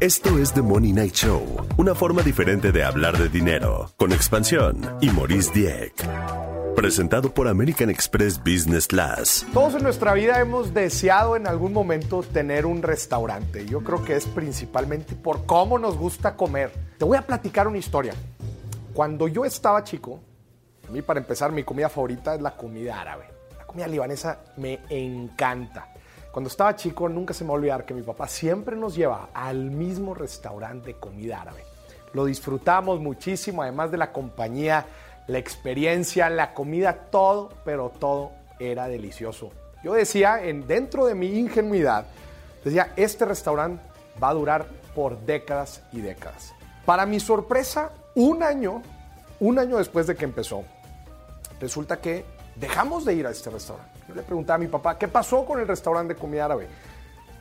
Esto es The Money Night Show, una forma diferente de hablar de dinero, con expansión y Maurice Dieck. Presentado por American Express Business Class. Todos en nuestra vida hemos deseado en algún momento tener un restaurante. Yo creo que es principalmente por cómo nos gusta comer. Te voy a platicar una historia. Cuando yo estaba chico, a mí para empezar mi comida favorita es la comida árabe. La comida libanesa me encanta. Cuando estaba chico nunca se me va a olvidar que mi papá siempre nos lleva al mismo restaurante de comida árabe. Lo disfrutamos muchísimo, además de la compañía, la experiencia, la comida, todo, pero todo era delicioso. Yo decía, en, dentro de mi ingenuidad, decía, este restaurante va a durar por décadas y décadas. Para mi sorpresa, un año, un año después de que empezó, resulta que dejamos de ir a este restaurante. Le preguntaba a mi papá, ¿qué pasó con el restaurante de comida árabe?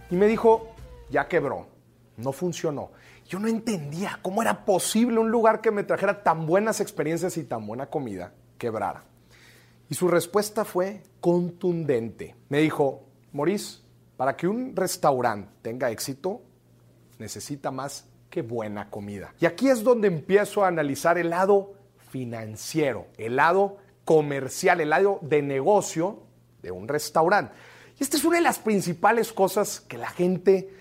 Y me dijo, ya quebró, no funcionó. Yo no entendía cómo era posible un lugar que me trajera tan buenas experiencias y tan buena comida quebrara. Y su respuesta fue contundente. Me dijo, Maurice, para que un restaurante tenga éxito, necesita más que buena comida. Y aquí es donde empiezo a analizar el lado financiero, el lado comercial, el lado de negocio de un restaurante. Y esta es una de las principales cosas que la gente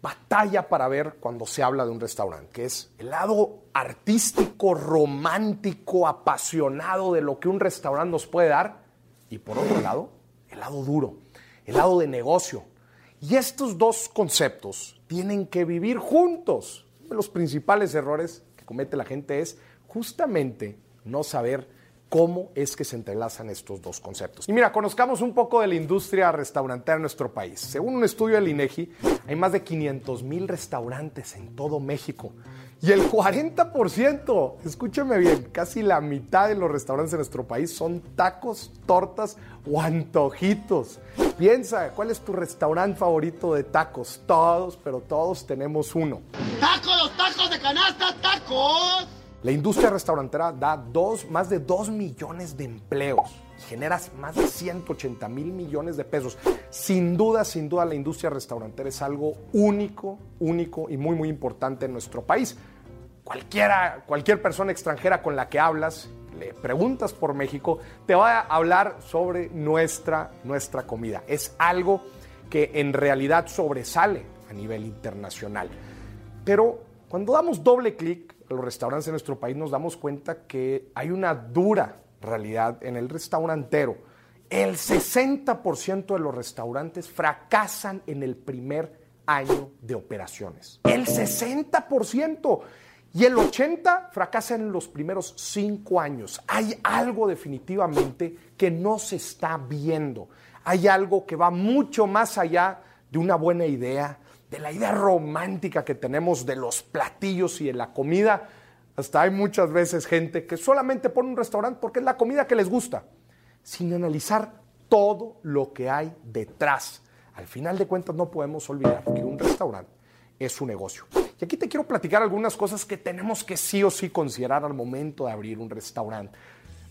batalla para ver cuando se habla de un restaurante, que es el lado artístico, romántico, apasionado de lo que un restaurante nos puede dar, y por otro lado, el lado duro, el lado de negocio. Y estos dos conceptos tienen que vivir juntos. Uno de los principales errores que comete la gente es justamente no saber cómo es que se entrelazan estos dos conceptos. Y mira, conozcamos un poco de la industria restaurantera en nuestro país. Según un estudio del INEGI, hay más de 500 mil restaurantes en todo México. Y el 40%, escúcheme bien, casi la mitad de los restaurantes en nuestro país son tacos, tortas o antojitos. Piensa, ¿cuál es tu restaurante favorito de tacos? Todos, pero todos tenemos uno. ¡Tacos, los tacos de canasta, tacos! La industria restaurantera da dos, más de 2 millones de empleos y genera más de 180 mil millones de pesos. Sin duda, sin duda, la industria restaurantera es algo único, único y muy, muy importante en nuestro país. Cualquiera, cualquier persona extranjera con la que hablas, le preguntas por México, te va a hablar sobre nuestra, nuestra comida. Es algo que en realidad sobresale a nivel internacional. Pero cuando damos doble clic los restaurantes en nuestro país nos damos cuenta que hay una dura realidad en el restaurantero. El 60% de los restaurantes fracasan en el primer año de operaciones. El 60%. Y el 80% fracasa en los primeros cinco años. Hay algo definitivamente que no se está viendo. Hay algo que va mucho más allá de una buena idea, de la idea romántica que tenemos de los platillos y de la comida. Hasta hay muchas veces gente que solamente pone un restaurante porque es la comida que les gusta, sin analizar todo lo que hay detrás. Al final de cuentas no podemos olvidar que un restaurante es un negocio. Y aquí te quiero platicar algunas cosas que tenemos que sí o sí considerar al momento de abrir un restaurante.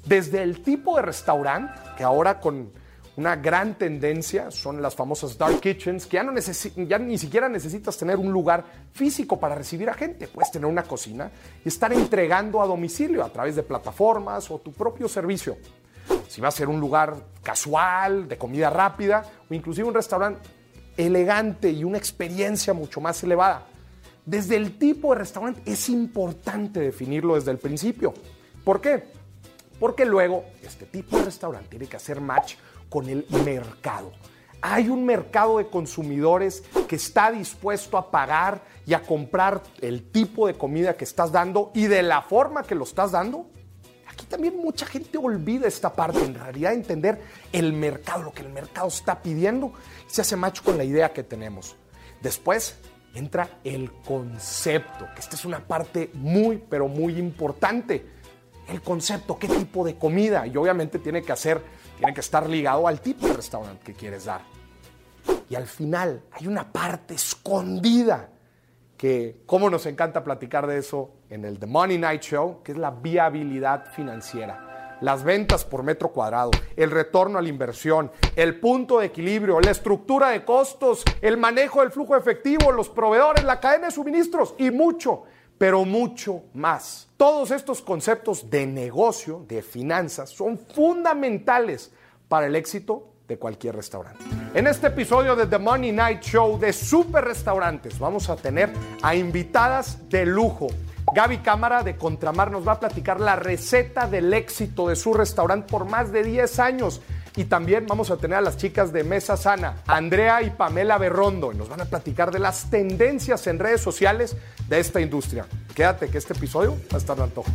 Desde el tipo de restaurante, que ahora con una gran tendencia son las famosas dark kitchens, que ya, no ya ni siquiera necesitas tener un lugar físico para recibir a gente. Puedes tener una cocina y estar entregando a domicilio a través de plataformas o tu propio servicio. Si va a ser un lugar casual, de comida rápida, o inclusive un restaurante elegante y una experiencia mucho más elevada. Desde el tipo de restaurante es importante definirlo desde el principio. ¿Por qué? Porque luego este tipo de restaurante tiene que hacer match con el mercado. Hay un mercado de consumidores que está dispuesto a pagar y a comprar el tipo de comida que estás dando y de la forma que lo estás dando. Aquí también mucha gente olvida esta parte, en realidad entender el mercado, lo que el mercado está pidiendo, se hace macho con la idea que tenemos. Después entra el concepto, que esta es una parte muy, pero muy importante. El concepto, qué tipo de comida, y obviamente tiene que hacer tiene que estar ligado al tipo de restaurante que quieres dar. Y al final hay una parte escondida que, como nos encanta platicar de eso en el The Money Night Show, que es la viabilidad financiera. las ventas por metro cuadrado, el retorno a la inversión, el punto de equilibrio, la estructura de costos, el manejo del flujo efectivo, los proveedores, la cadena de suministros y mucho, pero mucho más. Todos estos conceptos de negocio, de finanzas, son fundamentales para el éxito de cualquier restaurante. En este episodio de The Money Night Show de Super Restaurantes vamos a tener a invitadas de lujo. Gaby Cámara de Contramar nos va a platicar la receta del éxito de su restaurante por más de 10 años. Y también vamos a tener a las chicas de Mesa Sana, Andrea y Pamela Berrondo, y nos van a platicar de las tendencias en redes sociales de esta industria. Quédate que este episodio va a estar de antojo.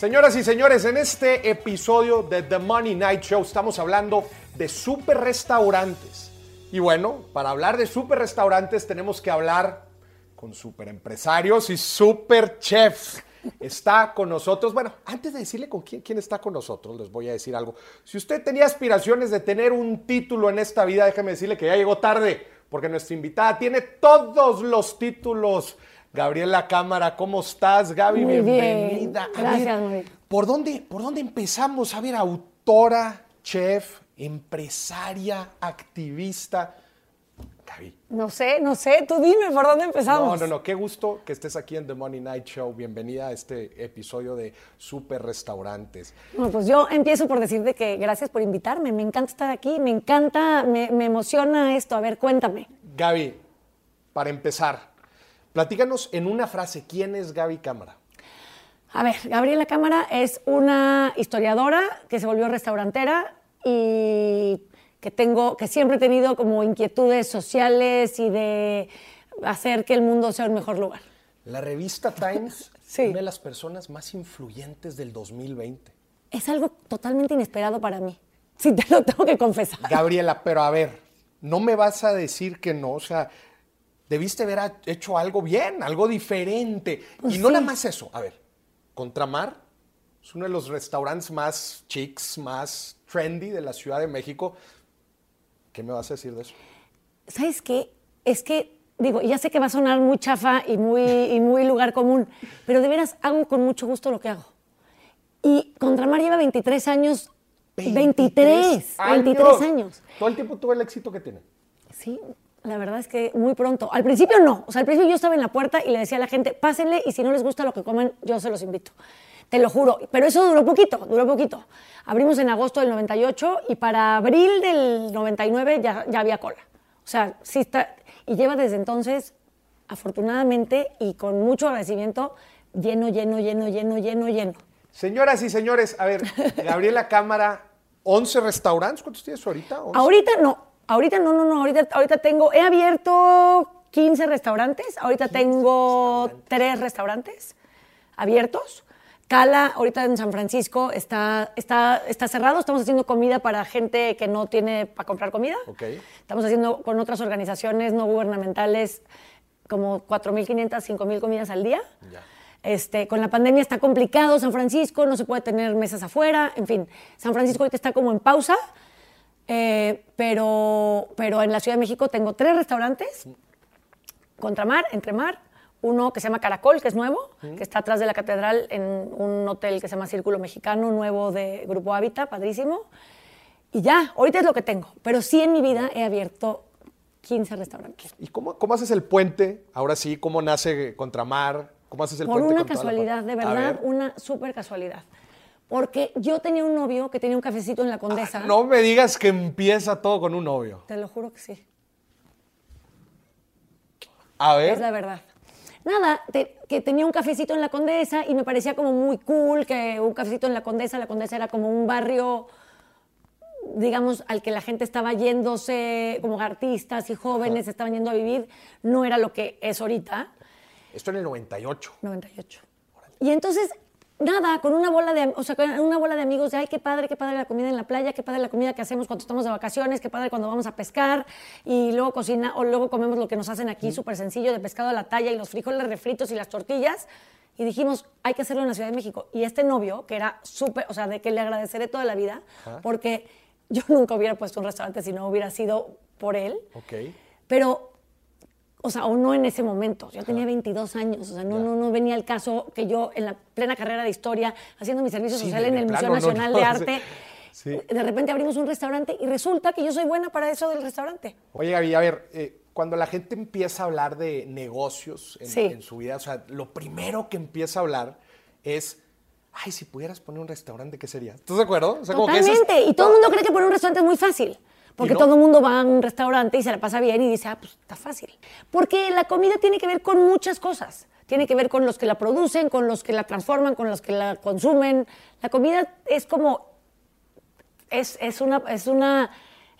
Señoras y señores, en este episodio de The Money Night Show estamos hablando de super restaurantes. Y bueno, para hablar de super restaurantes tenemos que hablar con super empresarios y super chefs. Está con nosotros, bueno, antes de decirle con quién, quién está con nosotros, les voy a decir algo. Si usted tenía aspiraciones de tener un título en esta vida, déjeme decirle que ya llegó tarde, porque nuestra invitada tiene todos los títulos Gabriela Cámara, ¿cómo estás? Gaby, Muy bien. bienvenida. A Gracias, ver. ¿por dónde, ¿Por dónde empezamos? A ver, autora, chef, empresaria, activista. Gaby. No sé, no sé, tú dime por dónde No, empezamos. no, no, qué gusto que estés aquí en The Money Night Show. Bienvenida a este episodio de Super Restaurantes. Bueno, pues yo empiezo por decirte que gracias por invitarme, me encanta estar aquí, me encanta, me, me emociona esto. A ver, cuéntame. Gaby, para empezar, platícanos en una frase, ¿quién es Gaby Cámara? A ver, Gabriela Cámara es una historiadora que se volvió restaurantera y que tengo, que siempre he tenido como inquietudes sociales y de hacer que el mundo sea un mejor lugar. La revista Times, Sí. una de las personas más influyentes del 2020. Es algo totalmente inesperado para mí. Sí, te lo tengo que confesar. Gabriela, pero a ver, no me vas a decir que no, o sea, debiste haber ha- hecho algo bien, algo diferente. Pues y no sí. nada más eso, a ver, Contramar es uno de los restaurantes más chics, más trendy de la Ciudad de México. ¿Qué me vas a decir de eso? ¿Sabes qué? Es que, digo, ya sé que va a sonar muy chafa y muy, y muy lugar común, pero de veras hago con mucho gusto lo que hago. Y Contramar lleva 23 años. 23, 23 años. Todo el tiempo tuve el éxito que tiene. Sí, la verdad es que muy pronto. Al principio no. O sea, al principio yo estaba en la puerta y le decía a la gente, pásenle y si no les gusta lo que comen, yo se los invito. Te lo juro. Pero eso duró poquito, duró poquito. Abrimos en agosto del 98 y para abril del 99 ya, ya había cola. O sea, sí está. Y lleva desde entonces, afortunadamente y con mucho agradecimiento, lleno, lleno, lleno, lleno, lleno, lleno. Señoras y señores, a ver, Gabriela Cámara, 11 restaurantes, ¿cuántos tienes ahorita? 11. Ahorita no, ahorita no, no, no, ahorita, ahorita tengo, he abierto 15 restaurantes, ahorita tengo tres restaurantes abiertos. Cala, ahorita en San Francisco, está, está, está cerrado, estamos haciendo comida para gente que no tiene para comprar comida. Ok. Estamos haciendo con otras organizaciones no gubernamentales como 4.500, 5.000 comidas al día. Ya. Este, con la pandemia está complicado, San Francisco, no se puede tener mesas afuera, en fin, San Francisco ahorita está como en pausa, eh, pero, pero en la Ciudad de México tengo tres restaurantes, Contramar, Entremar, uno que se llama Caracol, que es nuevo, que está atrás de la catedral en un hotel que se llama Círculo Mexicano, nuevo de Grupo Hábitat, padrísimo. Y ya, ahorita es lo que tengo, pero sí en mi vida he abierto 15 restaurantes. ¿Y cómo, cómo haces el puente? Ahora sí, ¿cómo nace Contramar? ¿Cómo haces el Por puente? una toda la casualidad, de verdad, ver. una súper casualidad. Porque yo tenía un novio que tenía un cafecito en la Condesa. No me digas que empieza todo con un novio. Te lo juro que sí. A ver. Es la verdad. Nada, te- que tenía un cafecito en la Condesa y me parecía como muy cool que un cafecito en la Condesa, la Condesa era como un barrio, digamos, al que la gente estaba yéndose, como artistas y jóvenes estaban yendo a vivir, no era lo que es ahorita. Esto en el 98. 98. Y entonces, nada, con una bola de, o sea, con una bola de amigos de, ay, qué padre, qué padre la comida en la playa, qué padre la comida que hacemos cuando estamos de vacaciones, qué padre cuando vamos a pescar y luego cocina o luego comemos lo que nos hacen aquí, súper sencillo, de pescado a la talla y los frijoles refritos y las tortillas. Y dijimos, hay que hacerlo en la Ciudad de México. Y este novio, que era súper, o sea, de que le agradeceré toda la vida, porque yo nunca hubiera puesto un restaurante si no hubiera sido por él. Ok. Pero o sea, o no en ese momento. Yo tenía 22 años, o sea, no, no, no venía el caso que yo en la plena carrera de historia, haciendo mi servicio Sí, social en el Museo plano, Nacional no, de. Arte, Sí. de repente abrimos un restaurante y resulta que yo soy buena para eso del restaurante. Oye, Gaby, a ver, eh, cuando la gente empieza a hablar de negocios en, su vida, o sea, lo primero que empieza a hablar es, ay, si pudieras poner un restaurante, ¿qué sería? ¿Estás de acuerdo? O sea, como que es- Totalmente. Y todo el mundo cree que poner un restaurante es muy fácil. Porque no. todo el mundo va a un restaurante y se la pasa bien y dice, ah, pues está fácil. Porque la comida tiene que ver con muchas cosas. Tiene que ver con los que la producen, con los que la transforman, con los que la consumen. La comida es como. Es, es una. Es una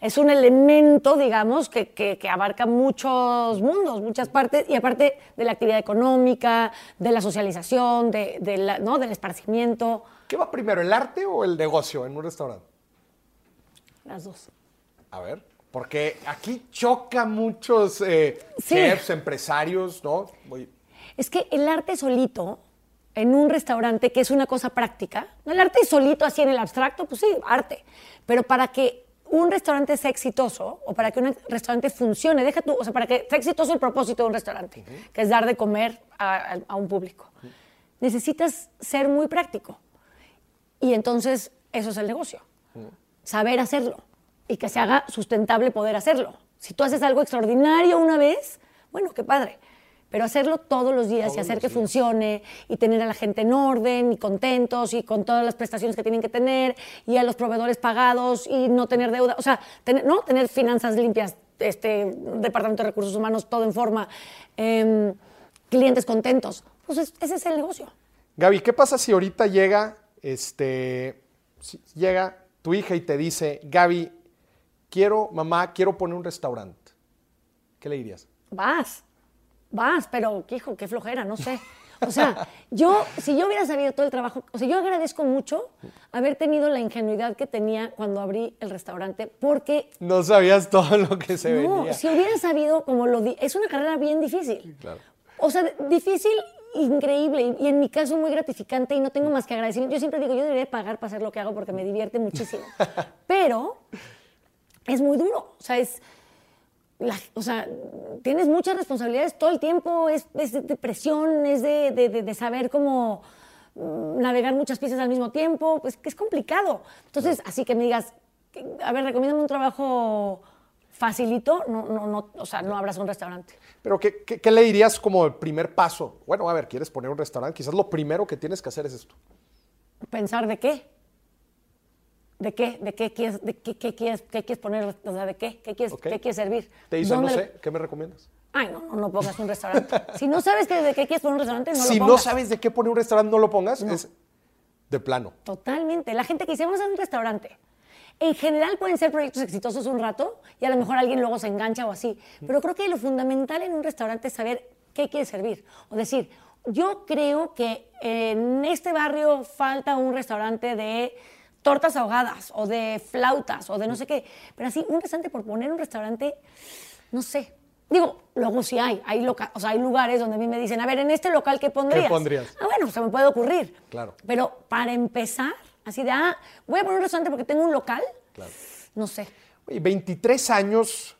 es un elemento, digamos, que, que- que abarca muchos mundos, muchas partes, y aparte de la actividad económica, de la socialización, de, de la- ¿no? del esparcimiento, ¿Qué va primero, el arte o el negocio en un restaurante? las dos. A ver, porque aquí choca muchos eh, Sí. chefs, empresarios, ¿no? Muy- Es que el arte solito, en un restaurante, que es una cosa práctica, el arte solito así en el abstracto, pues sí, arte. Pero para que un restaurante sea exitoso o para que un restaurante funcione, deja tú, o sea, para que sea exitoso el propósito de un restaurante, que es dar de comer a, a- a un público, necesitas ser muy práctico. Y entonces eso es el negocio. Saber hacerlo y que se haga sustentable poder hacerlo. Si tú haces algo extraordinario una vez, bueno, qué padre. Pero hacerlo todos los días y hacer que funcione y tener a la gente en orden y contentos y con todas las prestaciones que tienen que tener y a los proveedores pagados y no tener deuda, o sea, tener, no tener finanzas limpias, este departamento de recursos humanos todo en forma, em, clientes contentos. Pues es- ese es el negocio. Gaby, ¿qué pasa si ahorita llega, este, si llega tu hija y te dice, Gaby, quiero, mamá, quiero poner un restaurante? ¿Qué le dirías? Vas, vas, pero hijo, qué flojera, no sé. O sea, yo, si yo hubiera sabido todo el trabajo, o sea, yo agradezco mucho haber tenido la ingenuidad que tenía cuando abrí el restaurante, porque No sabías todo lo que se no, venía. si hubiera sabido como lo di, es una carrera bien difícil. Claro. O sea, difícil, increíble, y, en mi caso muy gratificante y no tengo más que agradecimiento. Yo siempre digo, yo debería pagar para hacer lo que hago porque me divierte muchísimo. Pero es muy duro, o sea, es... la- o sea, tienes muchas responsabilidades todo el tiempo, es, es de presión, es de, de- de- de saber cómo mm, navegar muchas piezas al mismo tiempo, pues que es complicado. Entonces, así que me digas, a ver, recomiéndame un trabajo facilito, no, no, no, o sea, no abras un restaurante. Pero ¿qué, qué, qué le dirías como el primer paso? Bueno, a ver, ¿quieres poner un restaurante? Quizás lo primero que tienes que hacer es esto. Pensar de qué. ¿De qué? ¿De qué quieres, de qué, qué quieres, qué quieres poner? O sea, ¿de qué? ¿Qué quieres, qué quieres servir? Te dice, no ¿Dónde lo- sé, ¿qué me recomiendas? Ay, no, no, no pongas un restaurante. si no sabes que de qué quieres poner un restaurante, no si lo no pongas. sabes de qué poner un restaurante, no lo pongas. Es de plano. Totalmente. La gente que dice, vamos a un restaurante. En general pueden ser proyectos exitosos un rato y a lo mejor alguien luego se engancha o así. Pero creo que lo fundamental en un restaurante es saber qué quieres servir. O decir, yo creo que en este barrio falta un restaurante de tortas ahogadas o de flautas o de no sé qué. Pero así, un restaurante por poner un restaurante, no sé. Digo, luego sí hay, hay, loca- o sea, hay lugares donde a mí me dicen, a ver, en este local, ¿qué pondrías? pondrías? Ah, bueno, se me puede ocurrir. Claro. Pero para empezar, así de, ah, voy a poner un restaurante porque tengo un local, Claro. no sé. Oye, 23 años,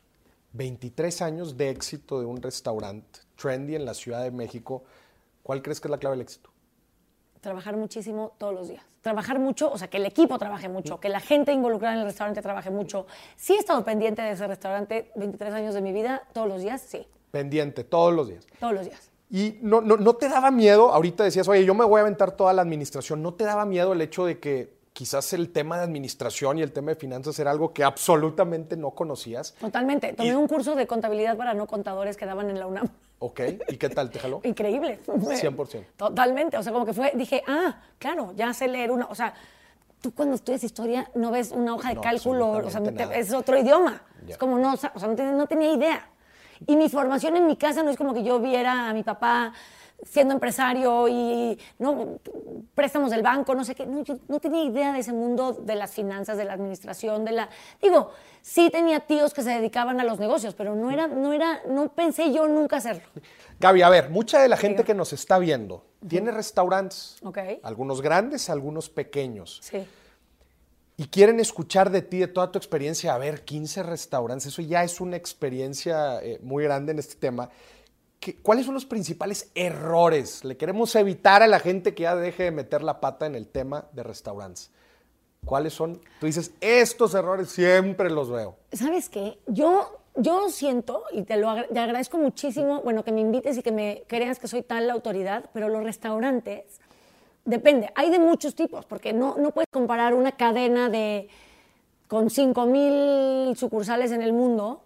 23 años de éxito de un restaurante trendy en la Ciudad de México. ¿Cuál crees que es la clave del éxito? Trabajar muchísimo todos los días. Trabajar mucho, o sea, que el equipo trabaje mucho, que la gente involucrada en el restaurante trabaje mucho. Sí he estado pendiente de ese restaurante 23 años de mi vida, todos los días, sí, Pendiente, todos los días. todos los días. Y no, no, no te daba miedo, ahorita decías, oye, yo me voy a aventar toda la administración, ¿no te daba miedo el hecho de que quizás el tema de administración y el tema de finanzas era algo que absolutamente no conocías? Totalmente. Tomé Y- un curso de contabilidad para no contadores que daban en la UNAM. Ok, ¿y qué tal? ¿Te jaló? Increíble. 100%. Totalmente. O sea, como que fue, dije, ah, claro, ya sé leer una. O sea, tú cuando estudias historia no ves una hoja de No, cálculo, o sea, te- es otro idioma. Es como no, o sea, no tenía idea. Y mi formación en mi casa no es como que yo viera a mi papá siendo empresario y no préstamos del banco, no sé qué. No, yo no tenía idea de ese mundo de las finanzas, de la administración, de la. Digo, sí tenía tíos que se dedicaban a los negocios, pero no era, no era, no pensé yo nunca hacerlo. Gaby, a ver, mucha de la gente que nos está viendo tiene restaurantes, Ok. algunos grandes, algunos pequeños. Sí. y quieren escuchar de ti, de toda tu experiencia, a ver, 15 restaurantes, eso ya es una experiencia eh, muy grande en este tema. ¿Qué- ¿Cuáles son los principales errores? Le queremos evitar a la gente que ya deje de meter la pata en el tema de restaurantes. ¿Cuáles son? Tú dices, estos errores siempre los veo. ¿Sabes qué? Yo, yo siento, y te lo te agradezco muchísimo, bueno, que me invites y que me creas que soy tal la autoridad, pero los restaurantes, depende, hay de muchos tipos, porque no, no puedes comparar una cadena de con 5.000 sucursales en el mundo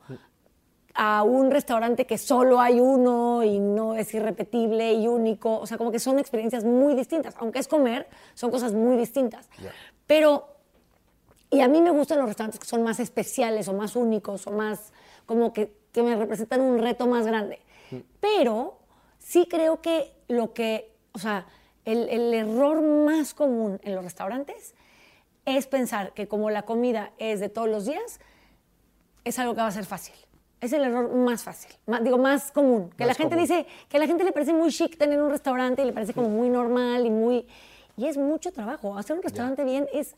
a un restaurante que solo hay uno y no es irrepetible y único. O sea, como que son experiencias muy distintas. Aunque es comer, son cosas muy distintas. Pero, y a mí me gustan los restaurantes que son más especiales o más únicos o más, como que, que me representan un reto más grande. Pero sí creo que lo que, o sea, el, el error más común en los restaurantes es pensar que como la comida es de todos los días, es algo que va a ser fácil. Es el error más fácil, más- digo, más común. Que la gente común. dice que a la gente le parece muy chic tener un restaurante y le parece como muy normal y muy... Y es mucho trabajo. Hacer un restaurante bien es...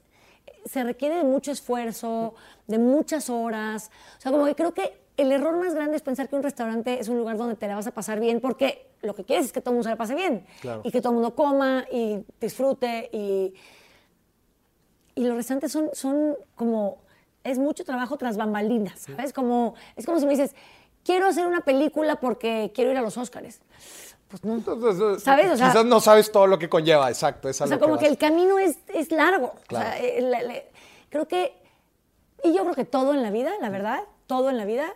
Se requiere de mucho esfuerzo, de muchas horas. O sea, como que creo que el error más grande es pensar que un restaurante es un lugar donde te la vas a pasar bien porque lo que quieres es que todo el mundo se la pase bien. Claro. Y que todo el mundo coma y disfrute y... Y los restaurantes son, son como, es mucho trabajo tras bambalinas, ¿sabes? Como, es como si me dices, quiero hacer una película porque quiero ir a los Óscares. Pues no. ¿Sabes? O sea- quizás no sabes todo lo que conlleva, exacto. Es O sea, como que el camino es, es largo. Claro. O sea, eh, la- creo que, y yo creo que todo en la vida, la verdad, todo en la vida,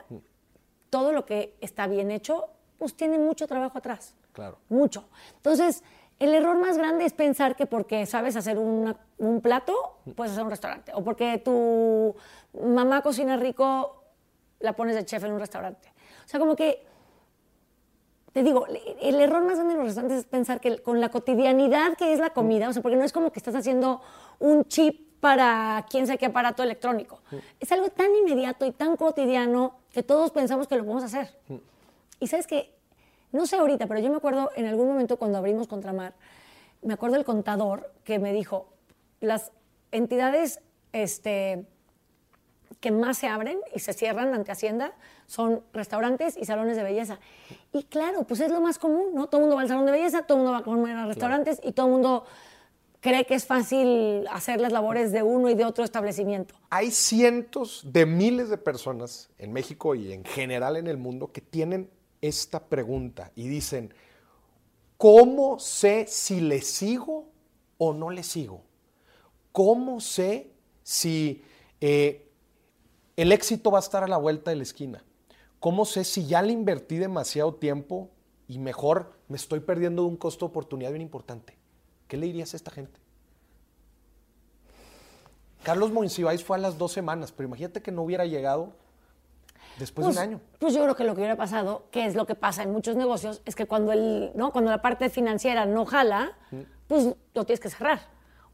todo lo que está bien hecho, pues tiene mucho trabajo atrás. Claro. Mucho. Entonces, el error más grande es pensar que porque sabes hacer una- un plato, puedes hacer un restaurante. O porque tu mamá cocina rico, la pones de chef en un restaurante. O sea, como que te digo, el error más grande en los restaurantes es pensar que con la cotidianidad que es la comida, o sea, porque no es como que estás haciendo un chip para quién sabe qué aparato electrónico. Es algo tan inmediato y tan cotidiano que todos pensamos que lo podemos hacer. Y sabes que, no sé ahorita, pero yo me acuerdo en algún momento cuando abrimos Contramar, me acuerdo el contador que me dijo, las entidades este, que más se abren y se cierran ante Hacienda son restaurantes y salones de belleza. Y claro, pues es lo más común, ¿no? Todo el mundo va al salón de belleza, todo el mundo va a comer a restaurantes y todo el mundo cree que es fácil hacer las labores de uno y de otro establecimiento. Hay cientos de miles de personas en México y en general en el mundo que tienen esta pregunta y dicen, ¿cómo sé si le sigo o no le sigo? ¿Cómo sé si eh, el éxito va a estar a la vuelta de la esquina? ¿Cómo sé si ya le invertí demasiado tiempo y mejor me estoy perdiendo de un costo de oportunidad bien importante? ¿Qué le dirías a esta gente? Carlos Monsiváis fue a las dos semanas, pero imagínate que no hubiera llegado después Pues, de un año. pues yo creo que lo que hubiera pasado, que es lo que pasa en muchos negocios, es que cuando, el, ¿no? cuando la parte financiera no jala, pues lo tienes que cerrar.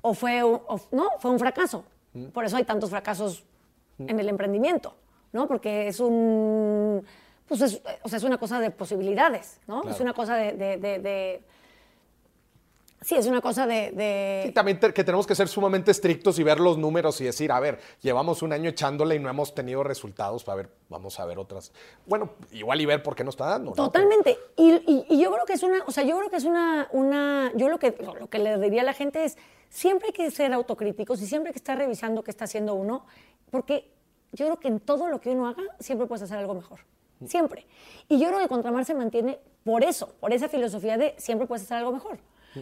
O fue, o- ¿no? fue un fracaso. Por eso hay tantos fracasos en el emprendimiento, ¿no? Porque es un... Pues es, o sea, es una cosa de posibilidades, ¿no? Claro. Es una cosa de... de- de- de- sí, es una cosa de... de- Sí, también te- que tenemos que ser sumamente estrictos y ver los números y decir, a ver, llevamos un año echándole y no hemos tenido resultados, a ver, vamos a ver otras. Bueno, igual y ver por qué no está dando. ¿no? Totalmente. Y, y- y yo creo que es una, o sea, yo creo que es una, una, yo lo que, lo que le diría a la gente es, siempre hay que ser autocríticos y siempre hay que estar revisando qué está haciendo uno, porque yo creo que en todo lo que uno haga, siempre puedes hacer algo mejor. Siempre. Y yo creo que Contramar se mantiene por eso, por esa filosofía de siempre puedes hacer algo mejor.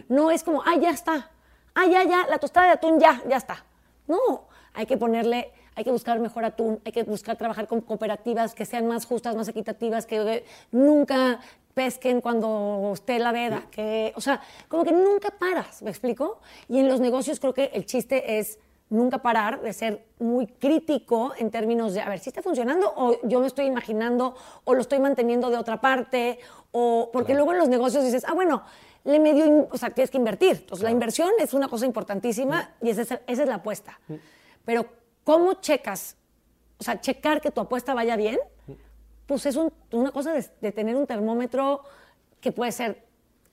No es como, ah, ya está. Ah, ya, ya, la tostada de atún, ya, ya está. No, hay que ponerle, hay que buscar mejor atún, hay que buscar trabajar con cooperativas que sean más justas, más equitativas, que eh, nunca pesquen cuando esté la veda, que, o sea, como que nunca paras, ¿me explico? Y en los negocios creo que el chiste es nunca parar de ser muy crítico en términos de, a ver, si está funcionando o yo me estoy imaginando o lo estoy manteniendo de otra parte, o porque luego en los negocios dices, ah, bueno, le medio, o sea, tienes que invertir. Entonces, la inversión es una cosa importantísima y esa es, esa es la apuesta. Pero, ¿cómo checas? O sea, checar que tu apuesta vaya bien, pues es un- una cosa de, de tener un termómetro que puede ser,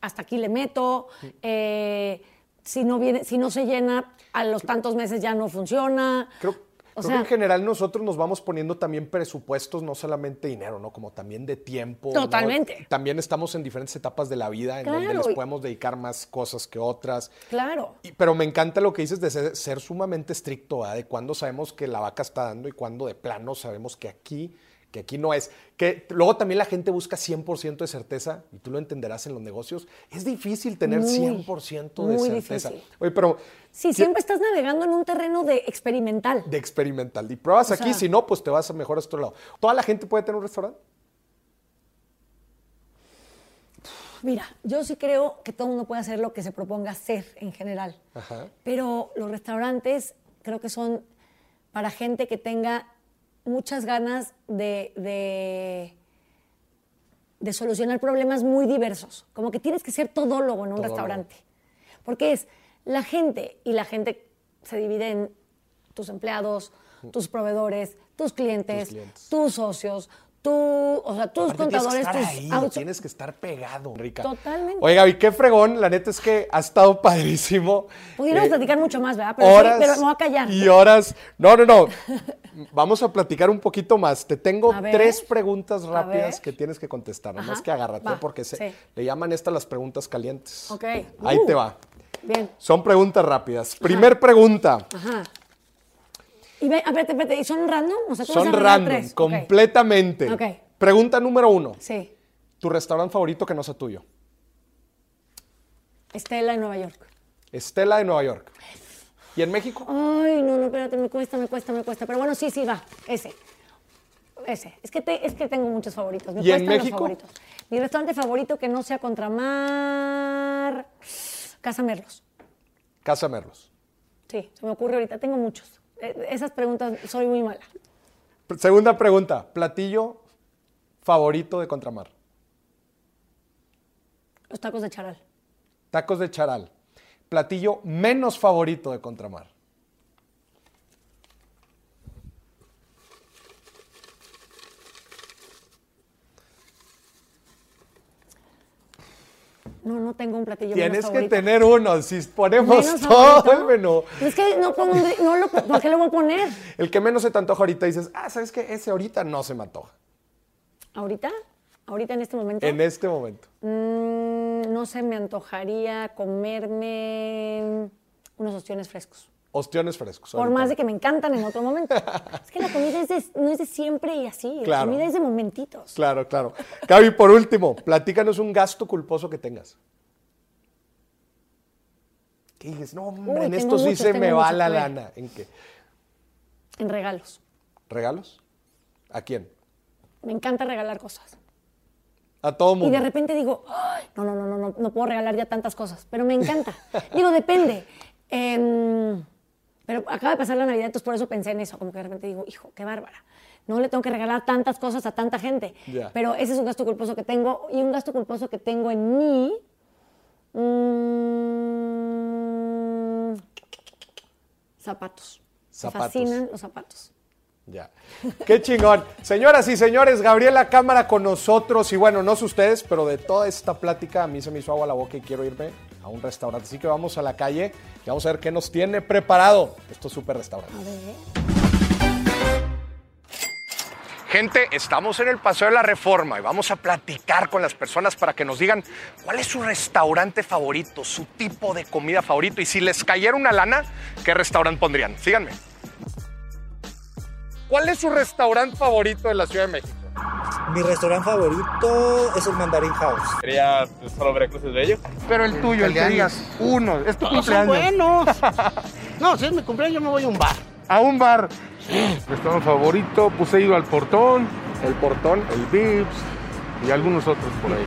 hasta aquí le meto, eh, si no viene, si no se llena, a los tantos meses ya no funciona. Creo, O creo sea- que en general nosotros nos vamos poniendo también presupuestos, no solamente dinero, ¿no? Como también de tiempo. ¿no? Totalmente. También estamos en diferentes etapas de la vida en donde les podemos dedicar más cosas que otras. Claro. Y- pero me encanta lo que dices de ser, ser sumamente estricto, ¿verdad? de cuándo sabemos que la vaca está dando y cuándo de plano sabemos que aquí, que aquí no es. Que luego también la gente busca 100% de certeza, y tú lo entenderás en los negocios. Es difícil tener Muy, 100% de muy certeza. difícil. Oye, pero Sí, ¿qué- siempre estás navegando en un terreno de experimental. de experimental. Y pruebas O aquí, sea- si no, pues te vas a mejor a otro lado. ¿Toda la gente puede tener un restaurante? Mira, yo sí creo que todo el mundo puede hacer lo que se proponga hacer en general. Ajá. Pero los restaurantes creo que son para gente que tenga muchas ganas de, de, de solucionar problemas muy diversos. Como que tienes que ser todólogo en un Todólogo. restaurante. Porque es la gente, y la gente se divide en tus empleados, tus proveedores, tus clientes, Tus clientes. tus socios, tú, o sea, tus Aparte, tienes que contadores, estar tus ahí, tienes que estar pegado, Rica. Totalmente. Oye, Gaby, qué fregón. La neta es que ha estado padrísimo. Pudiéramos Eh, platicar mucho más, ¿verdad? Pero, sí, horas pero me voy a callar. y horas. No, no, no. Vamos a platicar un poquito más. Te tengo tres preguntas rápidas que tienes que contestar. Nada más Ajá. que agárrate Va, porque se, sí. le llaman estas las preguntas calientes. Ok. Ahí Uh. te va. Bien. Son preguntas rápidas. Primer pregunta. Ajá. Y ve, ver, espérate, ¿y son random? O sea, ¿tú vas Son random, tres? Completamente. Ok. Pregunta número uno. Sí. ¿Tu restaurante favorito que no sea tuyo? Estela en Nueva York. Estela de Nueva York. ¿Y en México? Ay, no, no, espérate, me cuesta, me cuesta, me cuesta. Pero bueno, sí, sí, va. Ese. Ese. Es que, te- es que tengo muchos favoritos. Me ¿Y en México? los favoritos. Mi restaurante favorito que no sea Contramar. Casa Merlos. Casa Merlos. Sí, se me ocurre ahorita. Tengo muchos. Esas preguntas soy muy mala. Segunda pregunta. ¿Platillo favorito de Contramar? Los tacos de charal. Tacos de charal. Platillo menos favorito de Contramar. No, no tengo un platillo Tienes menos que favorito. tener uno. Si ponemos ¿Menos todo favorito? el menú. Es que no, pongo un- no lo, ¿por qué lo voy a poner? El que menos se te antoja ahorita dices, ah, ¿sabes qué? Ese ahorita no se me antoja. ¿Ahorita? ¿Ahorita en este momento? En este momento. Mm, no se me antojaría comerme unos ostiones frescos. Ostiones frescos. Por ahorita. más de que me encantan en otro momento. es que la comida es de- no es de siempre y así. Claro. La comida es de momentitos. Claro, claro. Gaby, por último, platícanos un gasto culposo que tengas. ¿Qué dices? No, hombre, Uy, en esto sí se me va la lana. ¿En qué? En regalos. ¿Regalos? ¿A quién? Me encanta regalar cosas. A todo Y mundo. de repente digo, "Ay, no, no, no, no, no, no puedo regalar ya tantas cosas, pero me encanta. digo, depende. Em, pero acaba de pasar la Navidad, entonces por eso pensé en eso, como que de repente digo, hijo, qué bárbara. No le tengo que regalar tantas cosas a tanta gente. Pero ese es un gasto culposo que tengo. Y un gasto culposo que tengo en mí. mm, zapatos. Zapatos. Me fascinan los zapatos. Ya. Qué chingón. Señoras y señores, Gabriela Cámara con nosotros. Y bueno, no sé ustedes, pero de toda esta plática a mí se me hizo agua la boca y quiero irme a un restaurante. Así que vamos a la calle y vamos a ver qué nos tiene preparado estos super restaurantes. Gente, estamos en el Paseo de la Reforma y vamos a platicar con las personas para que nos digan cuál es su restaurante favorito, su tipo de comida favorito y si les cayera una lana, ¿qué restaurante pondrían? Síganme. ¿Cuál es su restaurante favorito de la Ciudad de México? Mi restaurante favorito es el Mandarin House. Quería pues, solo ver cruces de ellos. Pero el tuyo, el que digas uno, es tu son buenos. No, si es mi cumpleaños, yo me voy a un bar. A un bar. Restaurante favorito, pues he ido al Portón, El portón. el Vips y algunos otros por ahí.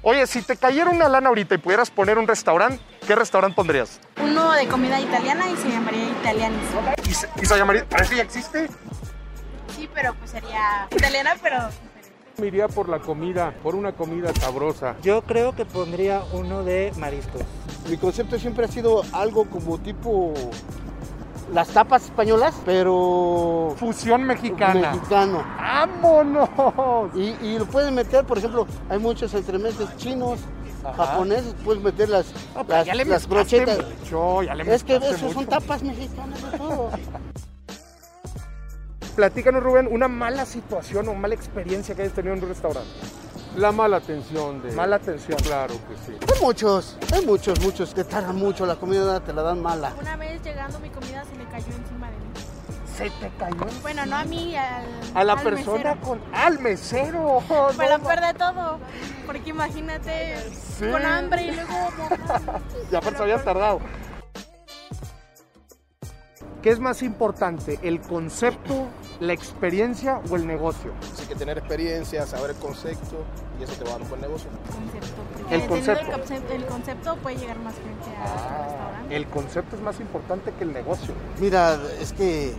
Oye, si te cayera una lana ahorita y pudieras poner un restaurante, ¿qué restaurante pondrías? Uno de comida italiana y se llamaría Italianis. ¿Y se, y se llamaría? ¿Parece que ya existe? Sí, pero pues sería italiana, pero Me iría por la comida, por una comida sabrosa. Yo creo que pondría uno de mariscos. Mi concepto siempre ha sido algo como tipo las tapas españolas, pero Fusión mexicana. mexicano. ¡Vámonos! Y, y lo pueden meter, por ejemplo, hay muchos entremeses chinos, japoneses, puedes meter las, No, las, ya le las brochetas. mucho, ya le Es que esos son tapas mexicanas de todo. Platícanos, Rubén, una mala situación o mala experiencia que hayas tenido en un restaurante. La mala atención de... Mala atención. Claro que sí. Hay muchos, hay muchos, muchos que tardan mucho, la comida te la dan mala. Una vez llegando mi comida se le cayó encima de mí. Se te cayó Bueno, no a mí, al, a la al persona mesero. con... ¡Al mesero! No ma- peor de todo. Porque imagínate Sí. con hambre y luego. Y aparte habías tardado. ¿Qué es más importante, el concepto, la experiencia o el negocio? Así que tener experiencia, saber el concepto y eso te va a dar un buen negocio. concepto. Porque El concepto. El concepto, el concepto puede llegar más gente al restaurante. El concepto es más importante que el negocio. Mira, es que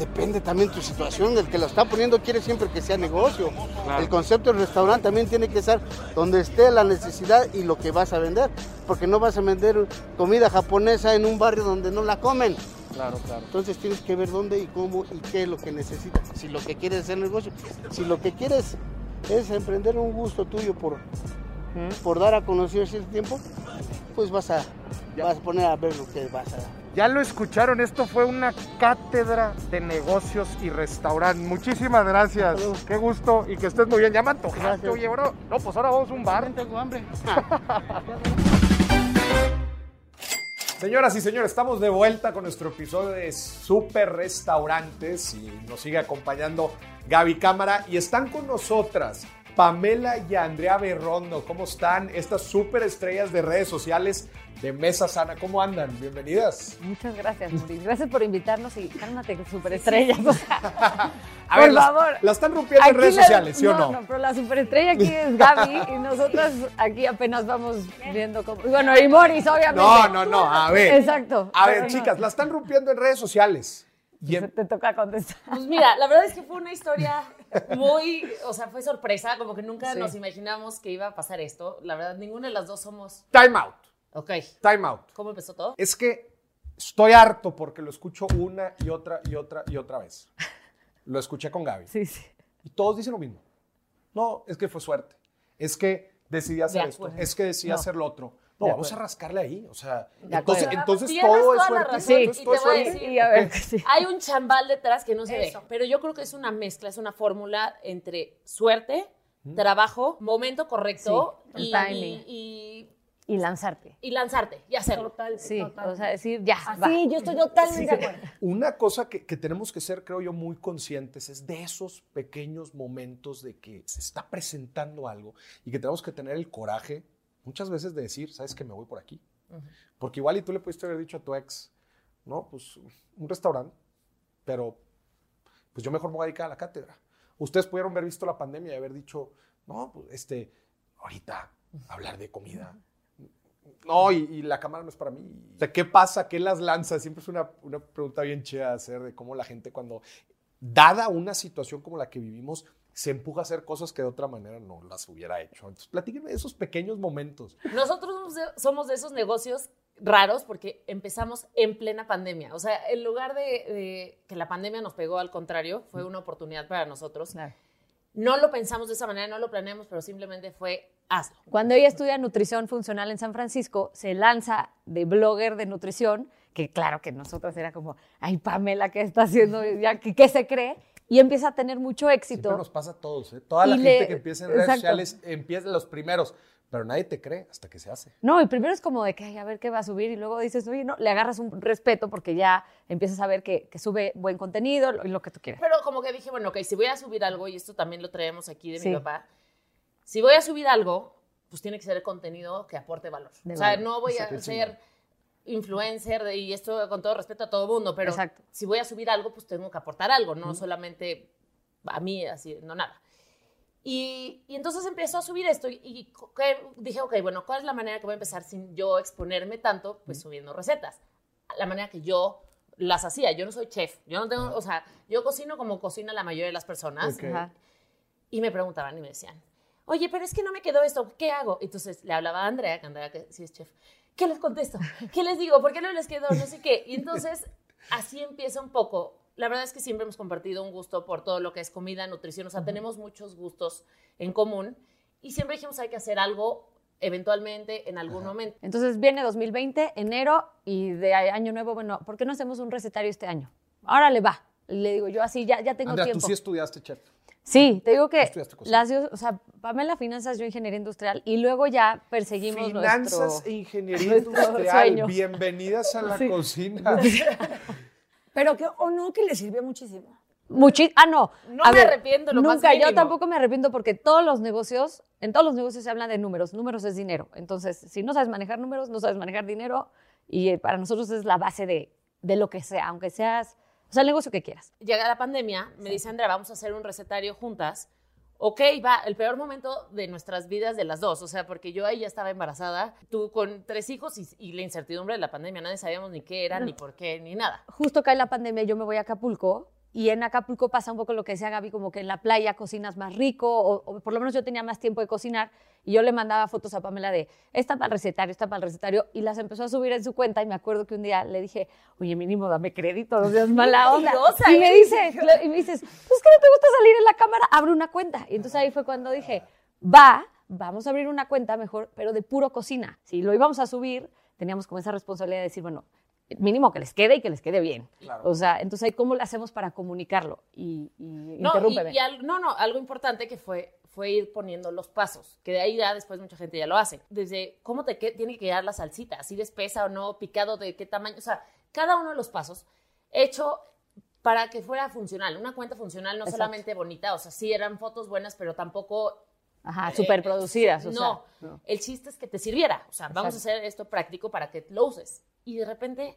depende también tu situación. El que lo está poniendo quiere siempre que sea negocio. El concepto del restaurante también tiene que estar donde esté la necesidad y lo que vas a vender. Porque no vas a vender comida japonesa en un barrio donde no la comen. Claro, claro. Entonces tienes que ver dónde y cómo y qué es lo que necesitas. Si lo que quieres es hacer negocio, si lo que quieres es emprender un gusto tuyo por, por dar a conocer cierto tiempo, pues vas a, vas a poner a ver lo que vas a Ya lo escucharon, esto fue una cátedra de negocios y restaurante. Muchísimas gracias. Qué gusto y que estés muy bien. Ya me antojaste, Gracias. oye, bro. No, pues ahora vamos a un bar. tengo hambre. Señoras y señores, estamos de vuelta con nuestro episodio de Super Restaurantes y nos sigue acompañando Gaby Cámara y están con nosotras Pamela y Andrea Berrondo. ¿Cómo están? Estas super estrellas de redes sociales de Mesa Sana. ¿Cómo andan? Bienvenidas. Muchas gracias, Maurice. Gracias por invitarnos y cálmate, superestrellas. A Por ver, las- favor. La, están rompiendo en redes la- sociales, ¿sí o no? No, pero la superestrella aquí es Gaby y nosotras aquí apenas vamos viendo cómo. Bueno, y Moris, obviamente. No, no, no, a ver. Exacto. A ver, no. chicas, la están rompiendo en redes sociales. Y en- Te toca contestar. Pues mira, la verdad es que fue una historia muy, o sea, fue sorpresa, como que nunca Sí. nos imaginamos que iba a pasar esto. La verdad, ninguna de las dos somos. Time out, Ok, time out. ¿cómo empezó todo? Es que estoy harto porque lo escucho una y otra y otra y otra vez. Lo escuché con Gaby. Sí, sí. Y todos dicen lo mismo. No, es que fue suerte. Es que decidí hacer De esto. Es que decidí No. hacer lo otro. No, De vamos a rascarle ahí. O sea, De entonces, entonces todo es suerte. razón. Sí, Entonces y todo te voy a decir- Y a ver, sí. Hay un chambal detrás que no se Eso. ve, pero yo creo que es una mezcla, es una fórmula entre suerte, trabajo, momento correcto Sí, y, timing. y- Y lanzarte. y lanzarte y hacerlo. Sí, o sea, decir ya. va. Sí, yo estoy totalmente de acuerdo. Una cosa que, que tenemos que ser, creo yo, muy conscientes es de esos pequeños momentos de que se está presentando algo y que tenemos que tener el coraje muchas veces de decir, ¿sabes que me voy por aquí? Porque igual y tú le pudiste haber dicho a tu ex, no, pues un restaurante, pero pues yo mejor me voy a dedicar a la cátedra. Ustedes pudieron haber visto la pandemia y haber dicho, no, pues este, ahorita hablar de comida. No, y, y la cámara no es para mí. O sea, ¿qué pasa? ¿Qué las lanza? Siempre es una, una pregunta bien chida hacer de cómo la gente cuando, dada una situación como la que vivimos, se empuja a hacer cosas que de otra manera no las hubiera hecho. Entonces, platíquenme de esos pequeños momentos. Nosotros somos de- esos negocios raros porque empezamos en plena pandemia. O sea, en lugar de, de que la pandemia nos pegó, al contrario, fue una oportunidad para nosotros. Claro. No lo pensamos de esa manera, no lo planeamos, pero simplemente fue hazlo. Cuando ella estudia nutrición funcional en San Francisco, se lanza de blogger de nutrición, que claro que nosotras era como, ay, Pamela, ¿qué está haciendo? ¿qué, qué se cree? Y empieza a tener mucho éxito. Siempre nos pasa a todos. ¿eh? Toda la gente le- que empieza en redes Exacto. sociales empieza los primeros, pero nadie te cree hasta que se hace. No, y primero es como de que, ay, a ver qué va a subir, y luego dices, oye, no, le agarras un respeto porque ya empiezas a ver que, que sube buen contenido lo- y lo que tú quieras. Pero como que dije, bueno, ok, si voy a subir algo, y esto también lo traemos aquí de Sí. mi papá, si voy a subir algo, pues tiene que ser contenido que aporte valor. De o sea, valor. no voy a ser influencer, de- y esto con todo respeto a todo mundo, pero Exacto. si voy a subir algo, pues tengo que aportar algo, no solamente a mí, así, no nada. Y, y entonces empezó a subir esto y, y que dije, ok, bueno, ¿cuál es la manera que voy a empezar sin yo exponerme tanto? Pues subiendo recetas. La manera que yo las hacía. Yo no soy chef. Yo no tengo, o sea, yo cocino como cocina la mayoría de las personas. Ok. Ajá. Y me preguntaban y me decían, oye, pero es que no me quedó esto, ¿qué hago? Entonces le hablaba a Andrea, que Andrea que sí es chef. ¿Qué les contesto? ¿Qué les digo? ¿Por qué no les quedó? No sé qué. Y entonces así empieza un poco. La verdad es que siempre hemos compartido un gusto por todo lo que es comida, nutrición. O sea, tenemos muchos gustos en común. Y siempre dijimos, hay que hacer algo eventualmente, en algún momento. Entonces viene 2020, enero, y de año nuevo, bueno, ¿por qué no hacemos un recetario este año? Ahora le va. Le digo yo así, ya, ya tengo Andrea, tiempo. tú sí estudiaste, chef. Sí, te digo que las, o sea, Pamela Finanzas, yo Ingeniería Industrial, y luego ya perseguimos Finanzas nuestro, e ingeniería industrial. sueño. Bienvenidas a la Sí. cocina. Pero que, o no, que le sirvió muchísimo. Muchi ah, no. No A me arrepiento, lo más Nunca, yo tampoco me arrepiento porque todos los negocios, en todos los negocios se habla de números. Números es dinero. Entonces, si no sabes manejar números, no sabes manejar dinero. Y eh, para nosotros es la base de, de lo que sea, aunque seas, o sea, el negocio que quieras. Llega la pandemia, me dice Andrea, vamos a hacer un recetario juntas. Ok, va, el peor momento de nuestras vidas de las dos, o sea, porque yo ahí ya estaba embarazada, tú con tres hijos y, y la incertidumbre de la pandemia, nadie sabíamos ni qué era, ni por qué, ni nada. Justo cae la pandemia, yo me voy a Acapulco y en Acapulco pasa un poco lo que decía Gaby, como que en la playa cocinas más rico, o, o por lo menos yo tenía más tiempo de cocinar, y yo le mandaba fotos a Pamela de, esta para el recetario, esta para el recetario, y las empezó a subir en su cuenta, y me acuerdo que un día le dije, oye, mínimo dame crédito, no seas mala onda. mentirosa, y me ¿eh? dice, y me dices, pues que no te gusta salir en la cámara, abre una cuenta. Y entonces ahí fue cuando dije, va, vamos a abrir una cuenta mejor, pero de puro cocina. Si lo íbamos a subir, teníamos como esa responsabilidad de decir, bueno, mínimo que les quede y que les quede bien. O sea, entonces ahí cómo le hacemos para comunicarlo y, y No, interrúmpeme. y, y al- no, no, algo importante que fue, fue ir poniendo los pasos, que de ahí ya después mucha gente ya lo hace. Desde cómo te que- tiene que quedar la salsita, así de espesa o no, picado de qué tamaño, o sea, cada uno de los pasos hecho para que fuera funcional, una cuenta funcional, no Exacto. solamente bonita, o sea, sí eran fotos buenas, pero tampoco Ajá, súper producidas. o no, sea, no. el chiste es que te sirviera. O sea, vamos a hacer esto práctico para que lo uses. Y de repente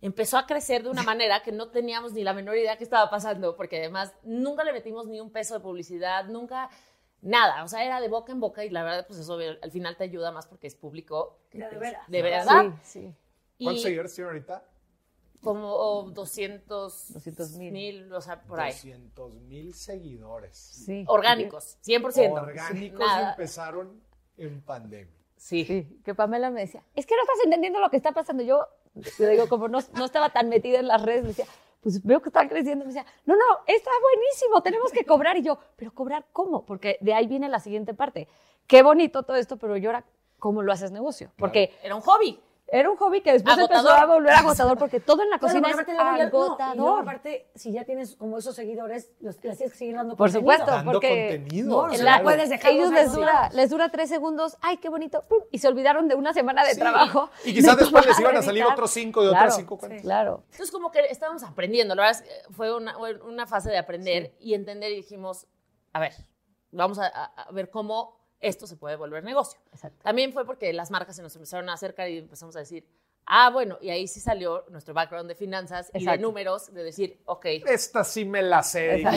empezó a crecer de una manera que no teníamos ni la menor idea que estaba pasando, porque además nunca le metimos ni un peso de publicidad, nunca nada. O sea, era de boca en boca y la verdad, pues eso al final te ayuda más porque es público. De veras. De verdad. Sí, sí. ¿Cuántos seguidores tiene ahorita? como 200 200,000. mil, o sea, por ahí. 200 mil seguidores. Sí. Orgánicos, 100%. Orgánicos Nada. empezaron en pandemia. Sí. Sí, que Pamela me decía, es que no estás entendiendo lo que está pasando. Yo, yo digo, como no, no estaba tan metida en las redes, me decía, pues veo que están creciendo. Me decía, no, no, está buenísimo, tenemos que cobrar. Y yo, pero cobrar cómo? Porque de ahí viene la siguiente parte. Qué bonito todo esto, pero yo ahora, ¿cómo lo haces negocio? Porque Era un hobby. Era un hobby que después empezó Agotador. a volver agotador, porque todo en la cocina es ya- no, y luego agotador. aparte, si ya tienes como esos seguidores, los les tienes que seguir dando Por contenido. supuesto, Dando porque contenido, No, la- algo. puedes dejar ellos los les dura, les dura tres segundos, ay, qué bonito, pum, y se olvidaron de una semana de Sí. trabajo. Y quizás de después les iban a salir otros cinco de Claro, otras cinco cuentas. Claro. Entonces, como que estábamos aprendiendo, la verdad es que fue una, una fase de aprender y entender y dijimos, a ver, vamos a ver cómo esto se puede volver negocio. Exacto. También fue porque las marcas se nos empezaron a acercar y empezamos a decir, ah, bueno, y ahí sí salió nuestro background de finanzas y de números, de decir, ok, Esta sí me la sé.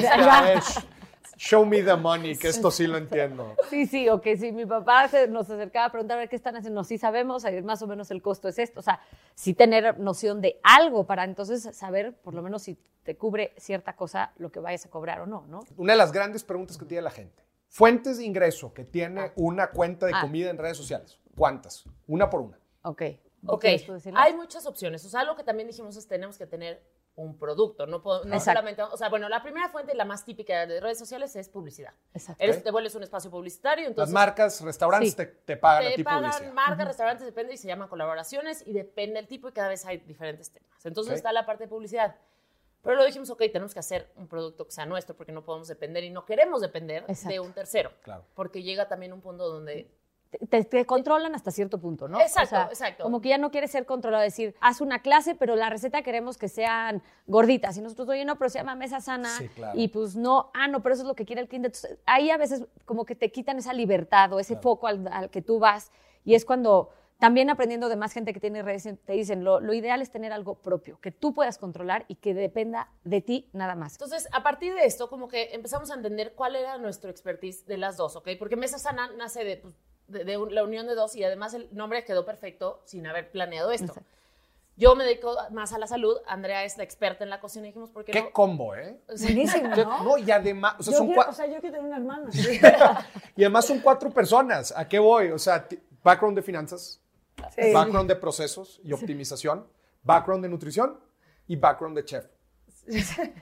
Show me the money, que esto sí lo entiendo. Sí, sí, o que si mi papá se nos acercaba a preguntar a ver qué están haciendo, no, sí sabemos, eh, más o menos el costo es esto. O sea, sí tener noción de algo para entonces saber, por lo menos, si te cubre cierta cosa, lo que vayas a cobrar o no, ¿no? Una de las grandes preguntas que tiene la gente. Fuentes de ingreso que tiene una cuenta de Ah. comida en redes sociales. ¿Cuántas? Una por una. Ok. ok, hay muchas opciones. O sea, algo que también dijimos es tenemos que tener un producto, no, puedo- no solamente, o sea, bueno, la primera fuente y la más típica de redes sociales es publicidad. Exacto. Eres, te vuelves un espacio publicitario, Las entonces marcas, restaurantes Sí. te, te pagan a te ti pagan publicidad. marcas, restaurantes, depende y se llaman colaboraciones y depende del tipo y cada vez hay diferentes temas. Entonces está la parte de publicidad. Pero luego dijimos, ok, tenemos que hacer un producto que sea nuestro porque no podemos depender y no queremos depender de un tercero. Claro. Porque llega también un punto donde... te, te controlan hasta cierto punto, ¿no? Exacto, exacto. Como que ya no quieres ser controlado, decir, haz una clase, pero la receta queremos que sean gorditas. Y nosotros, oye, no, pero se llama mesa sana. Sí, claro. Y pues no, ah, no, pero eso es lo que quiere el cliente. Entonces, ahí a veces como que te quitan esa libertad o ese foco al, al que tú vas. Y es cuando también aprendiendo de más gente que tiene redes, te dicen, lo, lo ideal es tener algo propio, que tú puedas controlar y que dependa de ti nada más. Entonces, a partir de esto, como que empezamos a entender cuál era nuestro expertise de las dos, ¿ok? Porque Mesa Sana nace de, pues, de- de un- la unión de dos y además el nombre quedó perfecto sin haber planeado esto. Exacto. Yo me dedico más a la salud, Andrea es la experta en la cocina y dijimos, ¿por qué, Qué no? combo, ¿eh? Buenísimo, ¿no? No, y además, o sea, yo son quiero, o sea, yo quiero tener una hermana. y además son cuatro personas. ¿A qué voy? O sea, background de finanzas, Sí. background de procesos y optimización, background de nutrición y background de chef.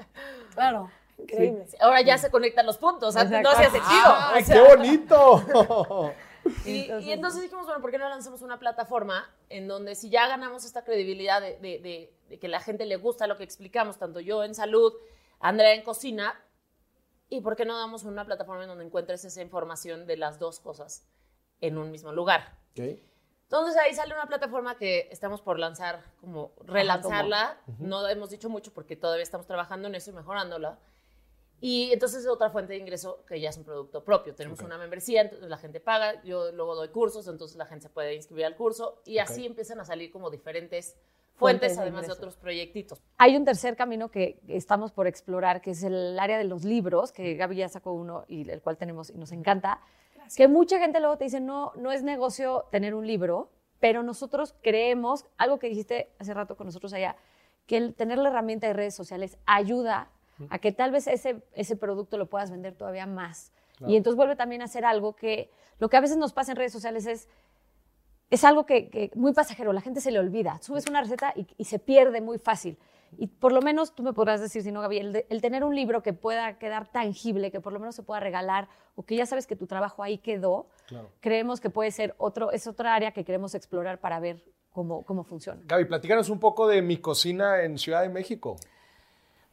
Claro, increíble. Ahora ya se conectan los puntos, antes no Exacto. hacía sentido. ¡Ah, o sea, qué bonito! Y y entonces, dijimos, bueno, ¿por qué no lanzamos una plataforma en donde si ya ganamos esta credibilidad de, de- de- de que la gente le gusta lo que explicamos, tanto yo en salud, Andrea en cocina, ¿y por qué no damos una plataforma en donde encuentres esa información de las dos cosas en un mismo lugar? Entonces ahí sale una plataforma que estamos por lanzar, como relanzarla. No hemos dicho mucho porque todavía estamos trabajando en eso y mejorándola. Y entonces es otra fuente de ingreso que ya es un producto propio. Tenemos una membresía, entonces la gente paga, yo luego doy cursos, entonces la gente se puede inscribir al curso y así empiezan a salir como diferentes Fuentes fuentes, de además de otros proyectitos. Hay un tercer camino que estamos por explorar, que es el área de los libros, que Gaby ya sacó uno y el cual tenemos y nos encanta. Que mucha gente luego te dice, no, no es negocio tener un libro, pero nosotros creemos, algo que dijiste hace rato con nosotros allá, que el tener la herramienta de redes sociales ayuda a que tal vez ese, ese producto lo puedas vender todavía más. Y entonces vuelve también a ser algo que lo que a veces nos pasa en redes sociales es es algo que, que muy pasajero, la gente se le olvida. Subes una receta y, y se pierde muy fácil. Y por lo menos tú me podrás decir, si no, Gaby, el, de- el tener un libro que pueda quedar tangible, que por lo menos se pueda regalar, o que ya sabes que tu trabajo ahí quedó, creemos que puede ser otro, es otra área que queremos explorar para ver cómo, cómo funciona. Gaby, platícanos un poco de mi cocina en Ciudad de México.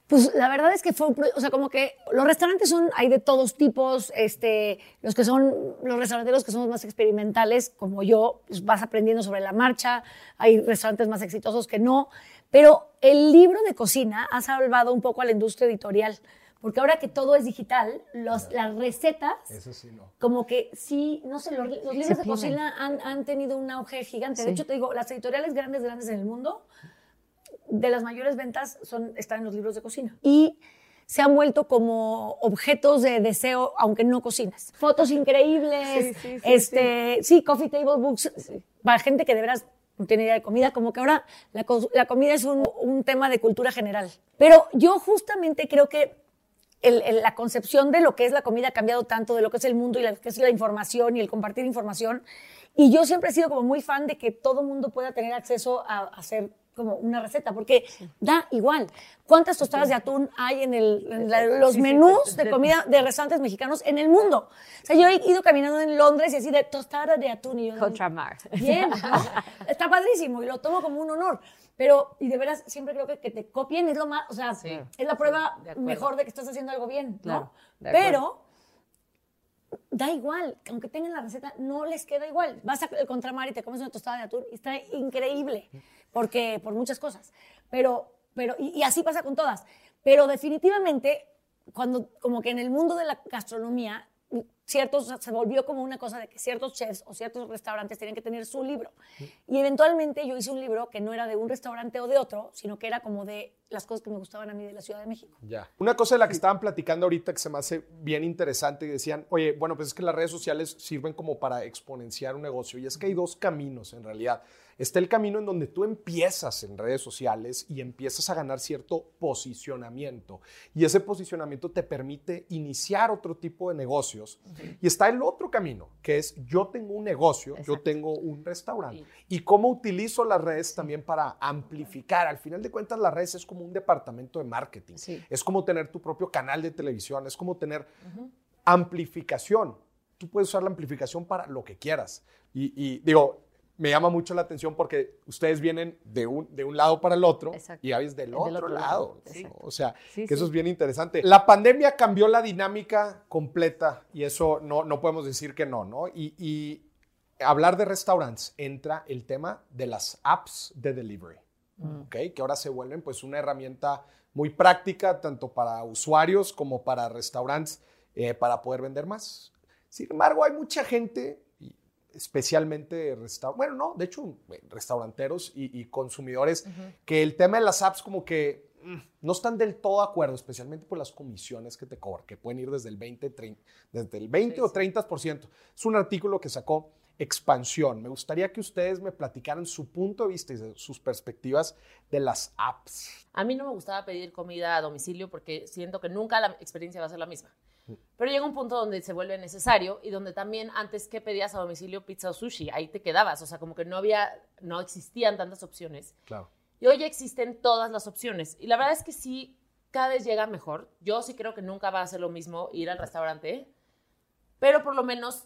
Pues la verdad es que fue un o sea, como que los restaurantes son, hay de todos tipos, este, los que son, los restauranteros que somos más experimentales, como yo, pues vas aprendiendo sobre la marcha, hay restaurantes más exitosos que no, pero el libro de cocina ha salvado un poco a la industria editorial, porque ahora que todo es digital, los, las recetas, Eso sí, no. como que sí, no sé, los, los libros de cocina han, han tenido un auge gigante. De hecho, te digo, las editoriales grandes, grandes en el mundo, de las mayores ventas son, están en los libros de cocina. Y se han vuelto como objetos de deseo, aunque no cocinas. Fotos increíbles, Sí, sí, sí, este, sí, coffee table books, para gente que de veras no tiene idea de comida, como que ahora la, co- la comida es un, tema de cultura general. Pero yo justamente creo que la concepción de lo que es la comida ha cambiado tanto, de lo que es el mundo y lo que es la información y el compartir información. Y yo siempre he sido como muy fan de que todo mundo pueda tener acceso a hacer como una receta, porque da igual. ¿Cuántas tostadas de atún hay en, el- en la- los menús de comida de restaurantes mexicanos en el mundo? O sea, yo he ido caminando en Londres y así de tostada de atún y yo... Contramar. Bien, está padrísimo y lo tomo como un honor. Pero, y de veras, siempre creo que que te copien es lo más, o sea, Sí. es la prueba De mejor de que estás haciendo algo bien, Claro, ¿no? acuerdo. Pero da igual, aunque tengan la receta, no les queda igual. Vas al contramar y te comes una tostada de atún y está increíble, porque por muchas cosas. Pero, pero y, y así pasa con todas. Pero definitivamente, cuando como que en el mundo de la gastronomía ciertos, o sea, se volvió como una cosa de que ciertos chefs o ciertos restaurantes tenían que tener su libro. Y eventualmente yo hice un libro que no era de un restaurante o de otro, sino que era como de las cosas que me gustaban a mí de la Ciudad de México. Ya. Una cosa de la que estaban platicando ahorita que se me hace bien interesante y decían, oye, bueno, pues es que las redes sociales sirven como para exponenciar un negocio y es que hay dos caminos en realidad. Está el camino en donde tú empiezas en redes sociales y empiezas a ganar cierto posicionamiento y ese posicionamiento te permite iniciar otro tipo de negocios. Y está el otro camino, que es yo tengo un negocio, yo tengo un restaurante y cómo utilizo las redes también para amplificar. Al final de cuentas, las redes es como un departamento de marketing. Sí. Es como tener tu propio canal de televisión, es como tener amplificación. Tú puedes usar la amplificación para lo que quieras. Y, y digo, me llama mucho la atención porque ustedes vienen de un, de un lado para el otro Exacto. y Gaby es del, otro, lado. O sea, Sí, que eso sí. es bien interesante. La pandemia cambió la dinámica completa y eso no, no podemos decir que no, ¿no? Y, y hablar de restaurantes entra el tema de las apps de delivery. ¿ok? Que ahora se vuelven pues una herramienta muy práctica tanto para usuarios como para restaurantes eh, para poder vender más. Sin embargo, hay mucha gente, especialmente bueno, no, de hecho, restauranteros y, y consumidores, que el tema de las apps como que mm, no están del todo de acuerdo, especialmente por las comisiones que te cobran, que pueden ir desde el 20, 30, desde el 20 o 30%. Es un artículo que sacó Expansión. Me gustaría que ustedes me platicaran su punto de vista y sus perspectivas de las apps. A mí no me gustaba pedir comida a domicilio porque siento que nunca la experiencia va a ser la misma. Pero llega un punto donde se vuelve necesario y donde también antes que pedías a domicilio pizza o sushi, ahí te quedabas. O sea, como que no había, no existían tantas opciones. Claro. Y hoy ya existen todas las opciones. Y la verdad es que sí, cada vez llega mejor. Yo sí creo que nunca va a ser lo mismo ir al restaurante, pero por lo menos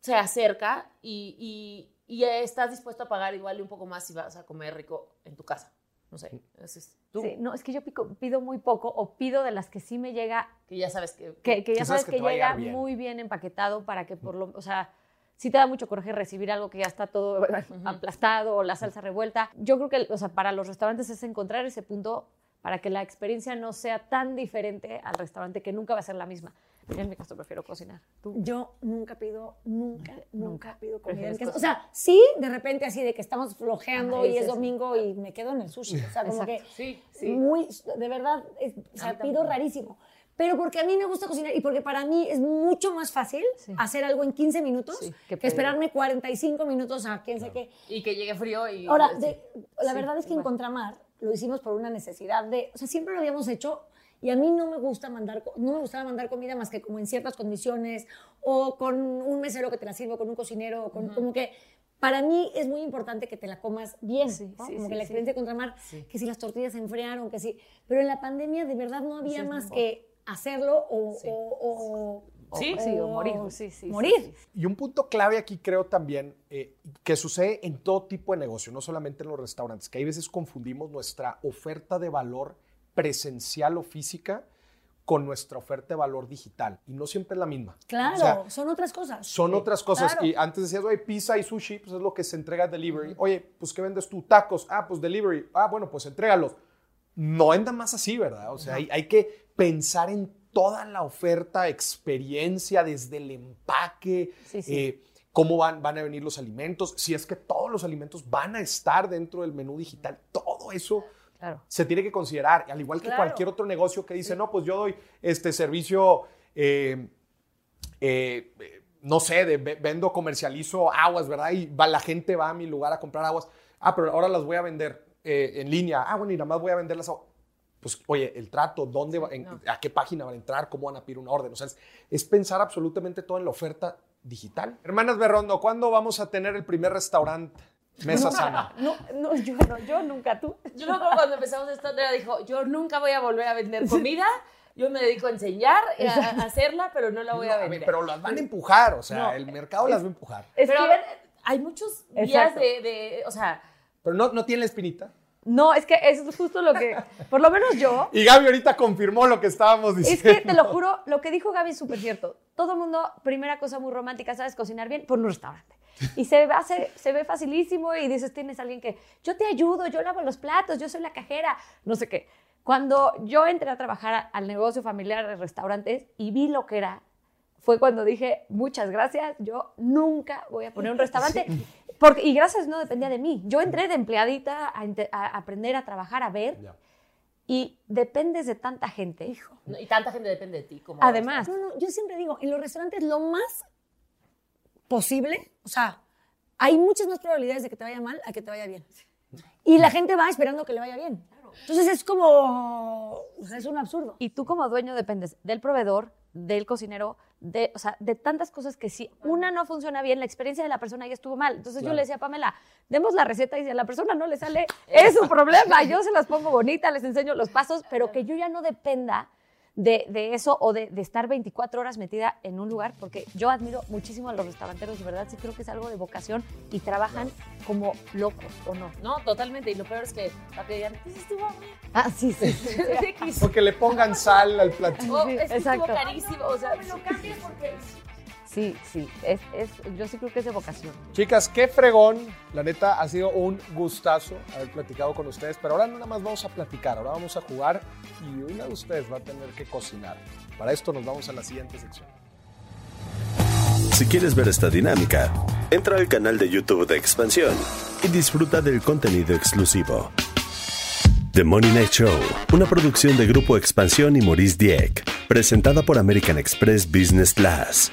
se acerca y, y- y estás dispuesto a pagar igual y un poco más si vas a comer rico en tu casa. No sé, ese es tú. Sí, no, es que yo pico- pido muy poco o pido de las que sí me llega Que ya sabes que... que, que ya sabes que llega bien. muy bien empaquetado para que por lo, o sea, sí te da mucho coraje recibir algo que ya está todo aplastado o la salsa revuelta. Yo creo que, o sea, para los restaurantes es encontrar ese punto para que la experiencia no sea tan diferente al restaurante que nunca va a ser la misma. Yo en mi caso prefiero cocinar. ¿Tú? Yo nunca pido, nunca, nunca pido comida en Prefieres casa. O sea, sí, de repente así de que estamos flojeando Ajá, y es dices- domingo y me quedo en el sushi. O sea, como Exacto. que Sí, sí. muy, de verdad, es- o sea, pido rarísimo. Pero porque a mí me gusta cocinar y porque para mí es mucho más fácil Sí. hacer algo en 15 minutos Sí, que, que esperarme 45 minutos a quién sé qué. Y que llegue frío y... Ahora, de- la Sí, verdad es que en. Contramar lo hicimos por una necesidad de, o sea, siempre lo habíamos hecho y a mí no me gusta mandar, no me gustaba mandar comida más que como en ciertas condiciones o con un mesero que te la sirva, con un cocinero, o con, como que para mí es muy importante que te la comas bien, Sí, ¿no? sí, como sí, que la sí. experiencia de Contramar, Sí. que si las tortillas se enfriaron, que si, pero en la pandemia de verdad no había más mejor. que hacerlo o, Sí. o, o- Sí, sí, o morir. Sí, sí, sí, morir. sí. Y un punto clave aquí creo también eh, que sucede en todo tipo de negocio, no solamente en los restaurantes, que hay veces confundimos nuestra oferta de valor presencial o física con nuestra oferta de valor digital y no siempre es la misma. Claro, O sea, son otras cosas. son otras cosas. claro. Y antes decías, oye, pizza y sushi, pues es lo que se entrega delivery. Oye, pues ¿qué vendes tú? Tacos. Ah, pues delivery. Ah, bueno, pues entrégalos. No anda más así, ¿verdad? O sea, hay, hay que pensar en toda la oferta, experiencia, desde el empaque, Sí, sí. eh, cómo van, van a venir los alimentos, si es que todos los alimentos van a estar dentro del menú digital, todo eso Claro. se tiene que considerar, al igual que Claro. cualquier otro negocio que dice, no, pues yo doy este servicio, eh, eh, no sé, de, ve- vendo, comercializo aguas, ¿verdad? Y va, la gente va a mi lugar a comprar aguas. Ah, pero ahora las voy a vender eh, en línea. Ah, bueno, y nada más voy a vender las aguas. Pues, oye, el trato, ¿dónde va, en- ¿a qué página van a entrar? ¿Cómo van a pedir una orden? O sea, es, es pensar absolutamente todo en la oferta digital. Hermanas Berrondo, ¿cuándo vamos a tener el primer restaurante? Mesa sana. No, no, yo no, yo nunca, tú. Yo me acuerdo cuando empezamos esto, Andrea dijo, yo nunca voy a volver a vender comida, yo me dedico a enseñar, a, a hacerla, pero no la voy No, a a ver, vender. pero las van a empujar, o sea, No, el mercado las va a empujar. Es pero a que- ver, hay muchos días de, de- o sea, Pero no, no tiene la espinita. No, es que eso es justo lo que, por lo menos yo, Y Gaby ahorita confirmó lo que estábamos es diciendo. que te lo juro, lo que dijo Gaby es súper cierto. Todo el mundo, primera cosa muy romántica, ¿sabes cocinar bien? Por un restaurante. Y se, hace, se ve facilísimo y dices, tienes a alguien que, yo te ayudo, yo lavo los platos, yo soy la cajera, no sé qué. Cuando yo entré a trabajar al negocio familiar de restaurantes y vi lo que era, fue cuando dije, muchas gracias, yo nunca voy a poner un restaurante. Porque, y gracias no dependía de mí. Yo entré de empleadita a, a aprender a trabajar, a ver, Ya. y dependes de tanta gente. no- y tanta gente depende de ti. Como Además, No, no, yo siempre digo, en los restaurantes lo más posible, o sea, hay muchas más probabilidades de que te vaya mal a que te vaya bien. Y la gente va esperando que le vaya bien. Entonces es como, o sea, es un absurdo. y tú como dueño dependes del proveedor, del cocinero, de, o sea, de tantas cosas que si una no funciona bien, la experiencia de la persona ya estuvo mal. Entonces yo le decía a Pamela, demos la receta y si a la persona no le sale, es su problema. Yo se las pongo bonitas, les enseño los pasos, pero que yo ya no dependa de, de eso o de, de estar 24 horas metida en un lugar, porque yo admiro muchísimo a los restauranteros, de verdad, sí creo que es algo de vocación y trabajan como locos, ¿o no? No, totalmente. Y lo peor es que digan, pues estuvo. Ah, sí, sí. Porque le pongan sal al platillo. Es que estuvo carísimo. O sea, Lo cambias porque Sí, sí, es, es, yo sí creo que es de vocación. Chicas, qué fregón. La neta, ha sido un gustazo haber platicado con ustedes. Pero ahora no nada más vamos a platicar, ahora vamos a jugar y una de ustedes va a tener que cocinar. Para esto nos vamos a la siguiente sección. Si quieres ver esta dinámica, entra al canal de YouTube de Expansión y disfruta del contenido exclusivo. The Money Night Show, una producción de Grupo Expansión y Maurice Dieck, presentada por American Express Business Class.